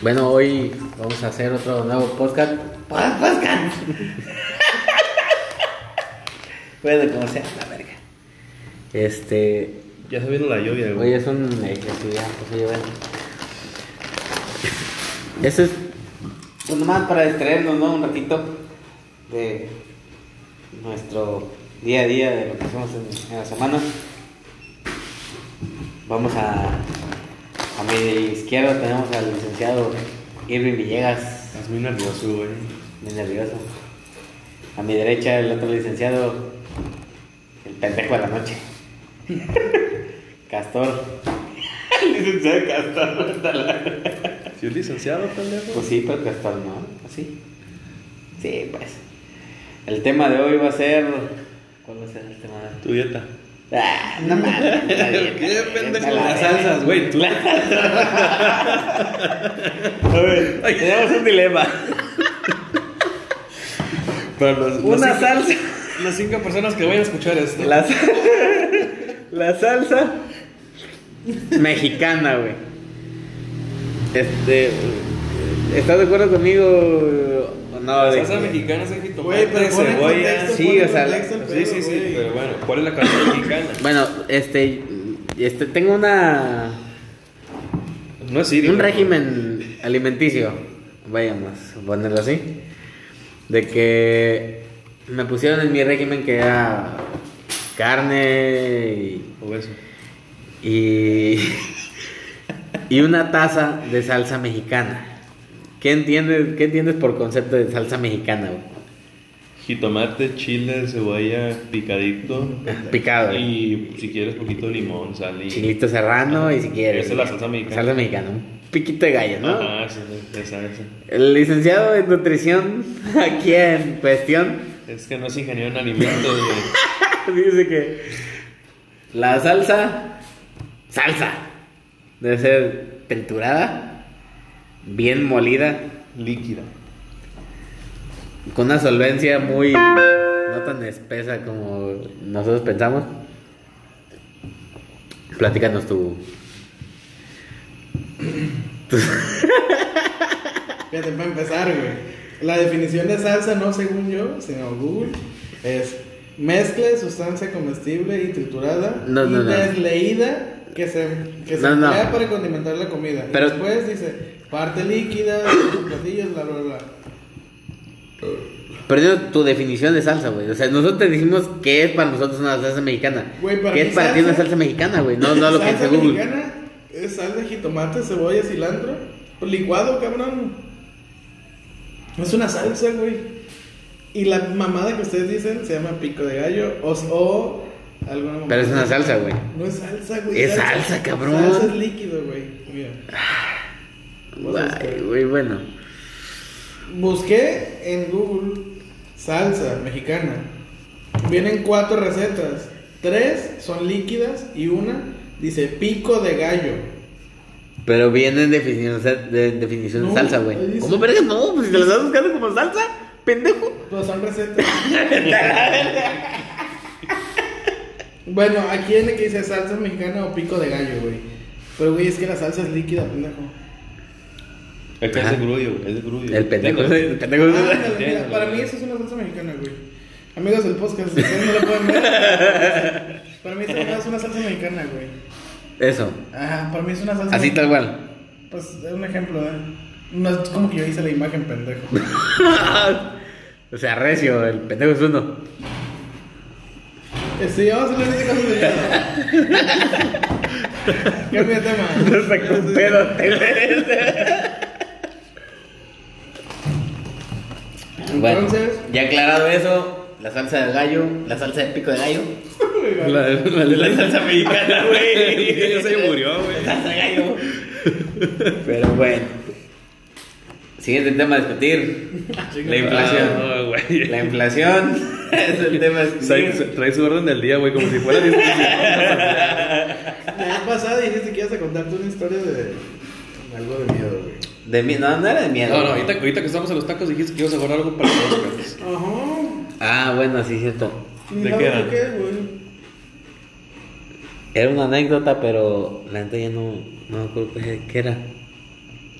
Bueno, hoy vamos a hacer otro nuevo podcast. Podcast. bueno, como sea, la verga. Este. Ya se vino la lluvia, Hoy güey. es un. eh, sí, ya, pues, bueno. Eso es. Pues nomás para distraernos, ¿no? Un ratito de nuestro día a día, de lo que hacemos en, en la semana. Vamos a. A mi izquierda tenemos al licenciado Irving Villegas, Estás muy nervioso, güey. muy nervioso. A mi derecha el otro licenciado, el pendejo de la noche. Castor. licenciado Castor. ¿Sí es licenciado, pendejo? Pues sí, pero Castor no, así. Sí, pues. El tema de hoy va a ser. ¿Cuál va a ser el tema de hoy? Tu dieta. Ah, no mames. ¿Qué pendejo? Las salsas, güey. Tú. A ver, tenemos un dilema. Para los, Una los salsa. Las cinco personas que vayan a escuchar esto. La, la salsa mexicana, güey. Este. ¿Estás de acuerdo conmigo no? La De salsa que- mexicana es el Güey, jitomate, pero pon en cebolla. contexto, sí, en o sea, contexto el Sí, sí, sí, güey. pero bueno, ¿cuál es la carne mexicana? Bueno, este. Este, tengo una. No es sirio. Un régimen alimenticio, vayamos a ponerlo así. De que me pusieron en mi régimen que era carne y Obeso. y, y una taza de salsa mexicana. ¿Qué entiendes, ¿Qué entiendes por concepto de salsa mexicana? güey? Jitomate, chile, cebolla, picadito. Picado. güey. Y si quieres, poquito de limón, sal y. Chilito serrano y si quieres. Esa es la salsa mexicana. Salsa mexicana, un piquito de gallo, ¿no? Ajá, esa, esa, esa. El licenciado en nutrición aquí en cuestión Es que no es ingeniero en alimentos, güey. dice que la salsa, salsa, debe ser triturada, bien molida, Líquida. con una solvencia muy no tan espesa como nosotros pensamos. Platícanos tu. Fíjate, para empezar, güey. La definición de salsa, no según yo, sino Google, es mezcla de sustancia comestible y triturada No, y no, no. desleída que se, que se No, para condimentar la comida. Y Pero- después dice parte líquida, platillos, bla, bla, bla. Perdiendo tu definición de salsa, güey. O sea, nosotros te dijimos qué es para nosotros una salsa mexicana. Güey, para ¿Qué es para ti salsa- una salsa mexicana, güey? No, no lo que salsa dice Google. mexicana es sal de jitomate, cebolla, cilantro, licuado, cabrón. Es una salsa, güey. Y la mamada que ustedes dicen se llama pico de gallo o, o alguna mamada. Pero es una salsa, güey. No es salsa, güey. Es salsa, cabrón. Salsa es líquido, güey. Mira. Guay, güey, bueno. Busqué en Google salsa mexicana. Vienen cuatro recetas. Tres son líquidas y una dice pico de gallo. Pero viene en definición de, definición de salsa, güey. ¿Cómo verga? No, pues si te la estás buscando como salsa, pendejo. Pues son recetas. bueno, aquí viene que dice salsa mexicana o pico de gallo, güey. Pero, güey, es que la salsa es líquida, pendejo. Es que es Ajá. de grullo, güey, es de grullo. El pendejo. El pendejo. Ah, mira, para mí eso es una salsa mexicana, güey. Amigos del podcast, ustedes no lo pueden ver. Para mí es una salsa mexicana, güey. Eso. Ajá, para mí es una salsa Así tal cual. Pues es un ejemplo, ¿eh? No es como que yo hice la imagen, pendejo. o sea, recio, el pendejo es uno. Sí, vamos a hablar de cosas de. Cambia de tema. No pedo, te ves. Bueno, Entonces- ya aclarado eso, la salsa de gallo, la salsa de pico de gallo. La, la, La salsa mexicana, güey. Ya se murió, güey. La salsa de gallo. Pero bueno. Siguiente tema a discutir. La inflación. Ah, güey. La inflación es el tema a Trae, discutir. trae su orden del día, güey, como si fuera discusión. La vez pasada dijiste que ibas a contarte una historia de algo de miedo, güey. De miedo, no, no era de miedo. No, no, ahorita, ahorita que estamos en los tacos dijiste que ibas a guardar algo para los perros. Ajá. Ah, bueno, sí, cierto. Ni ¿De qué era? por qué, güey. Era una anécdota, pero la neta ya no, no me acuerdo qué, qué era.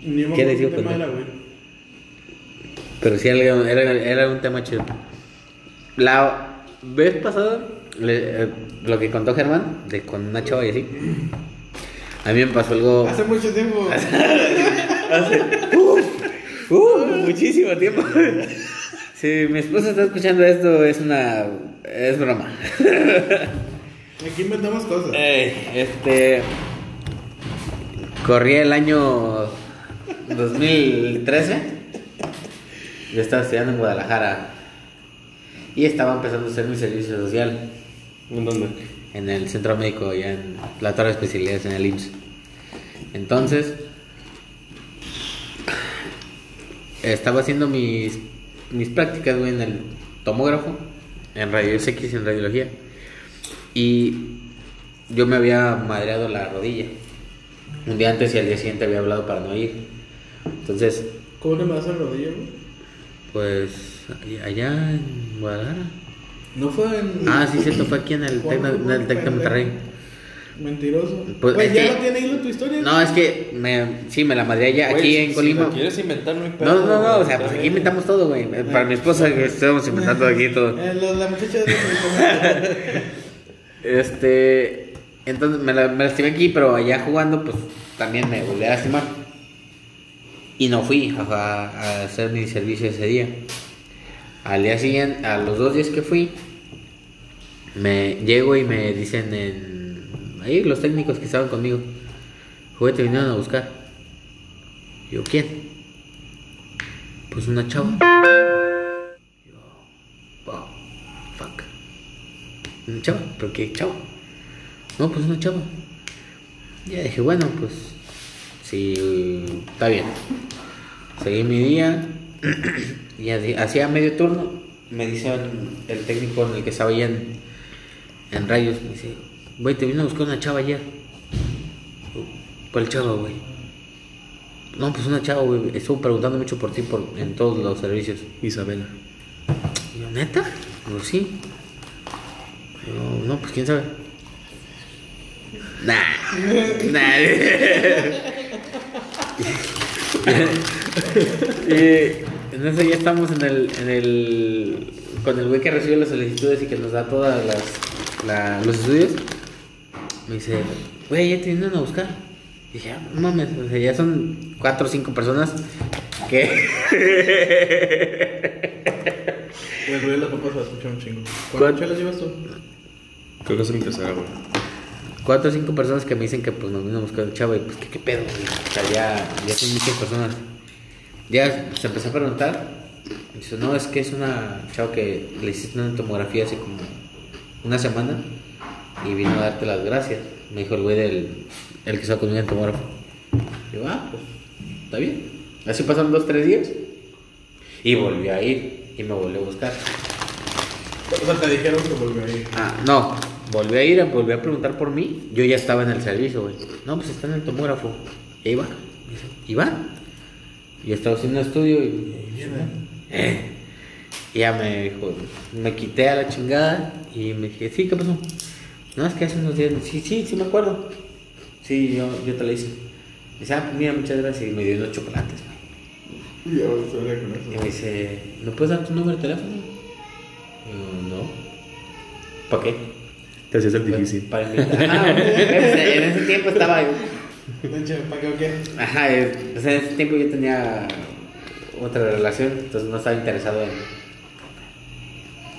Ni ¿Qué les digo, tema era, güey. Pero sí, era, era, era un tema chido. La vez pasada, le- eh, lo que contó Germán, de con una chava y así, a mí me pasó algo. Hace mucho tiempo. Uh, muchísimo tiempo. Si mi esposa está escuchando esto, es una. Es broma. Aquí inventamos cosas. Ey, este. Corría el año 2013. Yo estaba estudiando en Guadalajara. Y estaba empezando a hacer mi servicio social ¿En dónde? en el centro médico, ya en la torre de especialidades en el IMSS. Entonces, estaba haciendo mis, mis prácticas, güey, en el tomógrafo, en rayos X en radiología. Y yo me había madreado la rodilla. Un día antes y al día siguiente había hablado para no ir. Entonces, ¿Cómo le vas a la rodilla, güey? pues allá en Guadalajara. No fue en. Ah, sí, cierto, fue aquí en el Tec de Monterrey. Mentiroso. Pues, Pues, es ya que- no tiene hilo tu historia. No, es que me, sí, me la madré allá, aquí en Colima. quieres inventar, no hay No, no, o sea, pues aquí inventamos todo, güey. Para mi esposa que estamos inventando aquí todo. Eh, lo- la muchacha de Este, entonces me, la, me lastimé aquí, pero allá jugando, pues también me volví a lastimar. Y no fui a, a hacer mi servicio ese día. Al día siguiente, a los dos días que fui, me llego y me dicen en, ahí los técnicos que estaban conmigo, "Joder, te vinieron a buscar. Yo, ¿quién? Pues una chava. Yo, wow, fuck. Una chava, ¿pero qué chava? No, pues una chava. Ya dije, bueno, pues sí, está bien. Seguí mi día y hacía medio turno. Me dice el, técnico en el que estaba allá en, en rayos, me dice, güey, te vino a buscar una chava ayer. ¿Cuál chava, güey? No, pues una chava, güey. Estuvo preguntando mucho por ti por, en todos los servicios. Isabela. Y ¿neta? Digo, sí. Digo, no, pues quién sabe. Nah. nah. y en eso ya estamos en el, en el. Con el güey que recibe las solicitudes y que nos da todas las. la- los estudios. Me dice, güey, ya te vinieron a buscar. dije, ah, no mames, o sea, ya son cuatro o cinco personas que. Ruido de las papas se escucha un chingo. ¿Cuántas chelas llevas tú? Creo que es mi tercera, güey. cuatro o cinco personas que me dicen que pues nos vino a buscar el chavo y pues que qué pedo, güey? O sea, ya, ya son muchas personas. Ya se empezó a preguntar. y Dice, no, es que es una chava que le hiciste una tomografía hace como una semana y vino a darte las gracias. Me dijo el güey del el que estaba conmigo en el tomógrafo. Yo, ah, pues, está bien. Así pasaron dos, tres días y volví a ir y me volvió a buscar. O sea, te dijeron que volvió a ir. Ah, no, volví a ir, volví a preguntar por mí. Yo ya estaba en el servicio, güey. No, pues está en el tomógrafo. Y ahí va. ¿Y va? Y estaba haciendo estudio y. Eh. Y ya me dijo, me quité a la chingada y me dije, sí, ¿qué pasó? No, es que hace unos días, sí, sí, sí me acuerdo. Sí, yo, yo te la hice. Me dice, ah, pues mira, muchas gracias. Y me dio unos chocolates, güey. Y ya vas a hablar con Y me dice, ¿me puedes dar tu número de teléfono? Y yo, no. ¿Para qué? Te hacías el Pues, difícil. Para invitar. Pues, en ese tiempo estaba. ¿para qué o qué? Ajá, eh, pues, en ese tiempo yo tenía otra relación, entonces no estaba interesado en.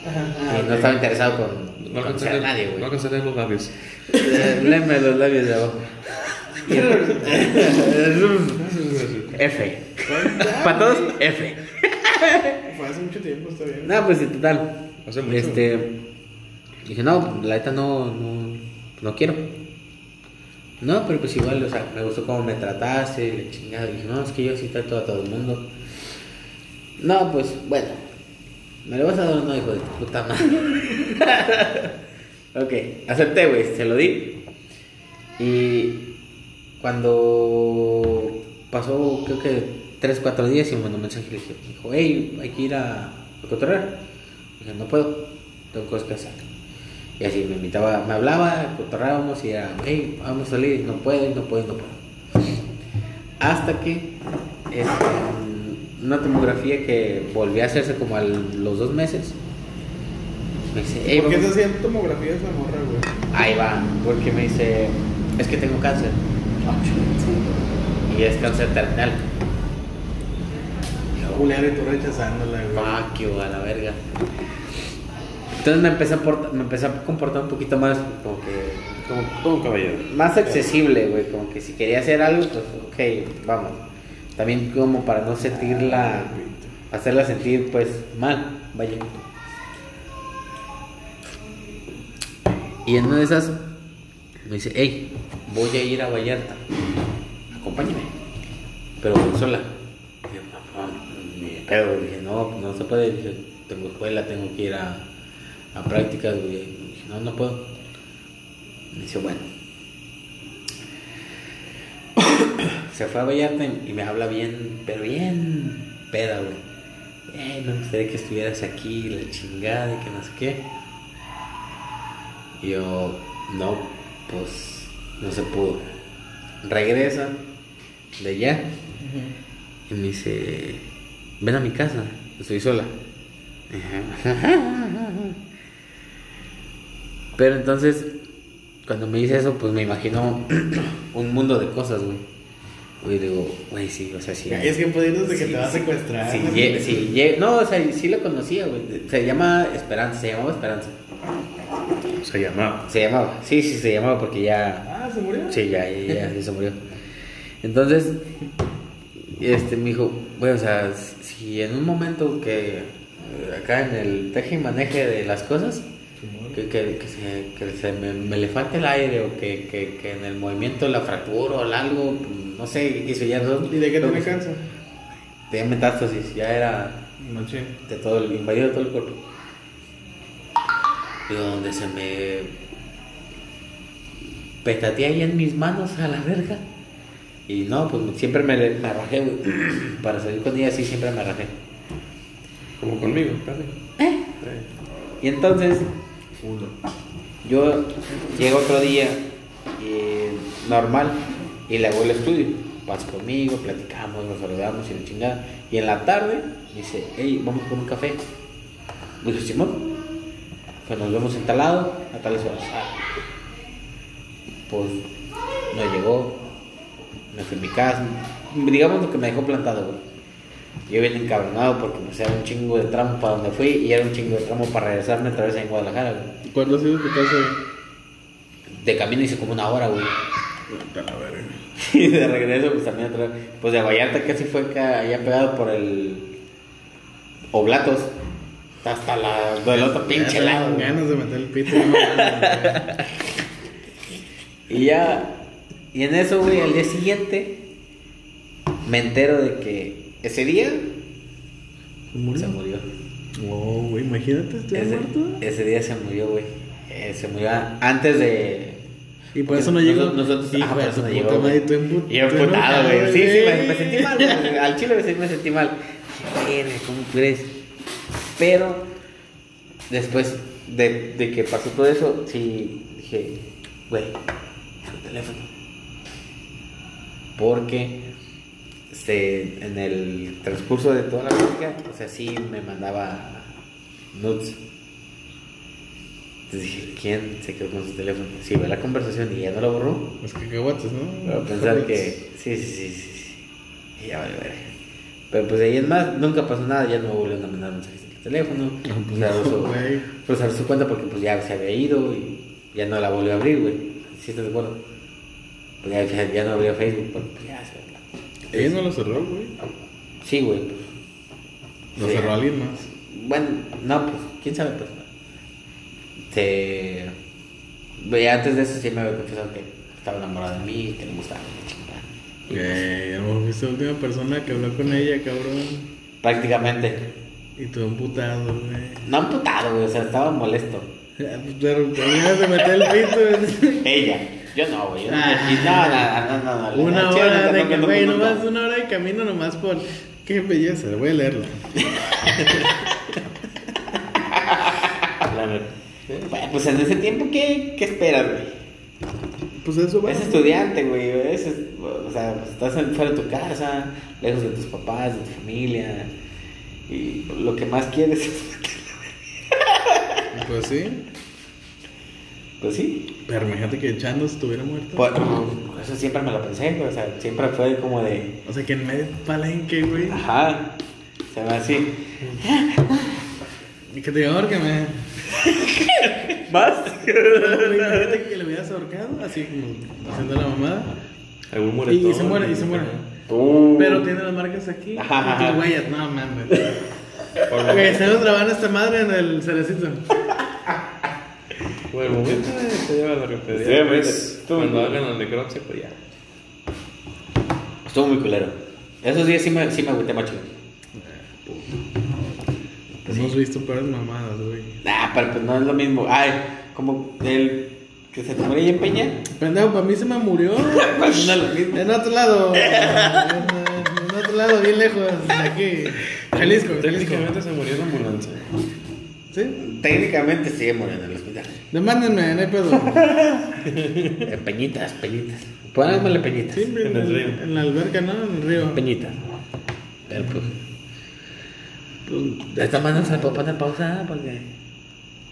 Ajá. y no estaba interesado con No conocer a nadie, no güey. alcanzaré los labios. Eh, Léeme los labios de abajo. F. Para todos, F. Fue hace mucho tiempo, está bien. No, pues en total. Hace mucho. Este. Dije, no, la neta no, no, no quiero. No, pero pues igual, o sea, me gustó cómo me trataste, y la chingada. Dije, no, es que yo sí trato a todo el mundo. No, pues bueno, me lo vas a dar o no, hijo de puta madre. ok, acepté, güey, se lo di. Y cuando pasó, creo que 3, 4 días, y me mandó un mensaje y le dijo, hey, hay que ir a, a cotorrear. Dije, no puedo, tengo cosas que hacer. Y así me invitaba, me hablaba, cotorrábamos y era, hey, vamos a salir, no puedo, no puedo, no puedo. Hasta que este, una tomografía que volvió a hacerse como a los dos meses. Me dice, "Ey, ¿Por qué se vamos". hacían tomografías esa morra, güey? Ahí va, porque me dice, es que tengo cáncer. Y es cáncer terminal. Culera y tú rechazándola, güey. Fuck you, a la verga. Entonces me empecé a, porta- me empecé a comportar un poquito más como que... Como todo un caballero. Más accesible, güey. Como que si quería hacer algo, pues ok, vamos. También como para no sentirla... Hacerla sentir, pues, mal. Vaya. Y en una de esas me dice, hey, voy a ir a Vallarta. Acompáñame. Pero sola. Yo, "No, pedo, güey". Dije, no, no se puede. Dije, tengo escuela, tengo que ir a, a prácticas. Dije, no, no puedo. Me dice, bueno. Se fue a Vallarta y me habla bien, pero bien peda, güey. Eh, me gustaría que estuvieras aquí, la chingada y que no sé qué. Y yo, no, pues no se pudo. Regresa de allá y me dice, ven a mi casa, estoy sola. Pero entonces, cuando me dice eso, pues me imagino un mundo de cosas, güey. Y digo, güey, sí, o sea, sí. Es que de que Sí, te va a sí, secuestrar. Sí, ¿no? sí, o sea, sí la conocía, güey. Se llama Esperanza, se llamaba Esperanza. Se llamaba. Se llamaba, sí, sí, se llamaba porque ya. Ah, ¿se murió? Sí, ya, ya, ya, ya se murió. Entonces, este, me dijo, güey, o sea, si en un momento que acá en el teje y maneje de las cosas, que, se, que se me, me le falte el aire o que, que, en el movimiento la fractura o algo, no sé, qué quiso ya. no- ¿Y de qué no, pues, cáncer? Tenía metástasis, ya era de todo el invadido todo el cuerpo. Digo, donde se me petateé ahí en mis manos a la verga. Y no, pues siempre me, me rajé, güey. Para salir con ella sí siempre me rajé. Como conmigo, casi. ¿Eh? Y entonces, yo llego otro día, y normal, y le hago el estudio. Pasa conmigo, platicamos, nos saludamos y la chingada. Y en la tarde dice, hey, vamos por un café. Digo, Simón, pues nos vemos en lado, a tales horas. Ah. Pues no llegó, me fui a mi casa. Digamos lo que me dejó plantado, güey. Yo bien encabronado porque pues, era un chingo de tramo para donde fui y era un chingo de tramo para regresarme otra vez en Guadalajara, güey. ¿Cuándo ha sido tu casa? De camino hice como una hora, güey. Y de regreso, pues también otra Pues de Vallarta casi fue acá, allá pegado por el. Oblatos. Hasta la. del otro pinche lado. ganas de meter el pito. Y ya. Y en eso, güey, al día siguiente. Me entero de que ese día. güey. Se murió. Oh, güey, imagínate, estoy Ese, muerto. ese día se murió, güey. Eh, se murió antes de. Y por eso no llegó. Nosotros, Hijo ah, por eso no llegó. madre, tú Y yo emputado, güey. Sí, sí, me, me sentí mal, güey. Al chile me, sentí mal. Dije, "Verga, ¿cómo crees? Pero después de, de que pasó todo eso, sí dije, güey, su teléfono. Porque este, en el transcurso de toda la plática, o sea, sí me mandaba nudes. Entonces dije, ¿quién se quedó con su teléfono? Sí, ve la conversación y ya no lo borró. Los cacahuates, ¿no? Voy a pensar que sí, sí, sí, sí, sí. Y ya vale, ver. Pero pues de ahí en más, nunca pasó nada, ya no me volvieron a mandar mensajes en el teléfono. pues, Cerró su, pues su cuenta porque pues ya se había ido y ya no la volvió a abrir, güey. ¿Sí estás de acuerdo? Pues ya, ya, no abrió Facebook porque pues ya se Ella no lo cerró, güey. Sí, güey. Pues. Lo Sí. cerró alguien más. Bueno, no, pues, quién sabe, pues. Se. güey, antes de eso sí me había confesado que estaba enamorada de mí, que le gustaba la chingada. Pues, Güey, a lo mejor fuiste la última persona que habló con ella, cabrón. prácticamente. Y tú emputado, güey. No amputado, güey, o sea, estaba molesto. Pero terminas de meter el pito. Ella, yo no, güey. Yo no, Ah. no, no, no, no. Una hora de nunca, güey, nomás una hora de camino nomás por... Qué belleza, voy a leerla. Pues en ese tiempo, ¿qué, qué esperas, güey? Pues eso va. Es estudiante, güey. es- es- o sea, pues, estás en- fuera de tu casa, lejos de tus papás, de tu familia. Y lo que más quieres es. Pues sí. Pues sí. Pero imagínate que Chando estuviera muerto. Pues, eso siempre me lo pensé, güey. O sea, siempre fue como de. O sea, que en medio de palenque, güey. Ajá. Se va así. Y que te ahorcame. ¿Más? Imagínate que le hubieras ahorcado, así como haciendo la mamada. Algún moretón. y se muere, y se muere. Uh. Pero tiene las marcas aquí. Ajá, Y huellas, no mames. Por lo- Güey, se nos traban esta madre en el cerecito. Por el momento te lleva a la. Sí, Pues, estuvo cuando muy hagan el necropsia, pues ya. Estuvo muy culero. Esos días sí me, sí me agüité macho. Hemos visto peores mamadas, güey. Nah, pero pues no es lo mismo. Ay, como el que se te muere ahí en Peña. Pendejo, para mí se me murió. Pues no es lo mismo. En otro lado. En otro lado, bien lejos de aquí. Jalisco, Jalisco. Técnicamente se murió en ambulancia. ¿Sí? Técnicamente sigue muriendo en el hospital. Demándenme, no hay pedo. Eh, Peñitas, peñitas. Pónganmele peñitas. Sí, En el río. En la alberca, ¿no? En el río. Peñitas. Pero pues. Pues de esta manera se le puedo poner pausa porque.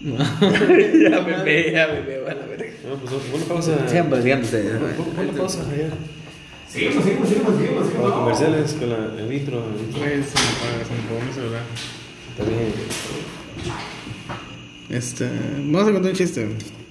ya me ve, ya me veo a la verga. No, pues pon pausa. Siempre, siempre. Pon pon pausa allá. Seguimos, seguimos, seguimos, seguimos. Para comerciales con la, el intro. el intro. Güey, se me apaga, se me apagó mi celular. Está bien. Este. Vamos a contar un chiste.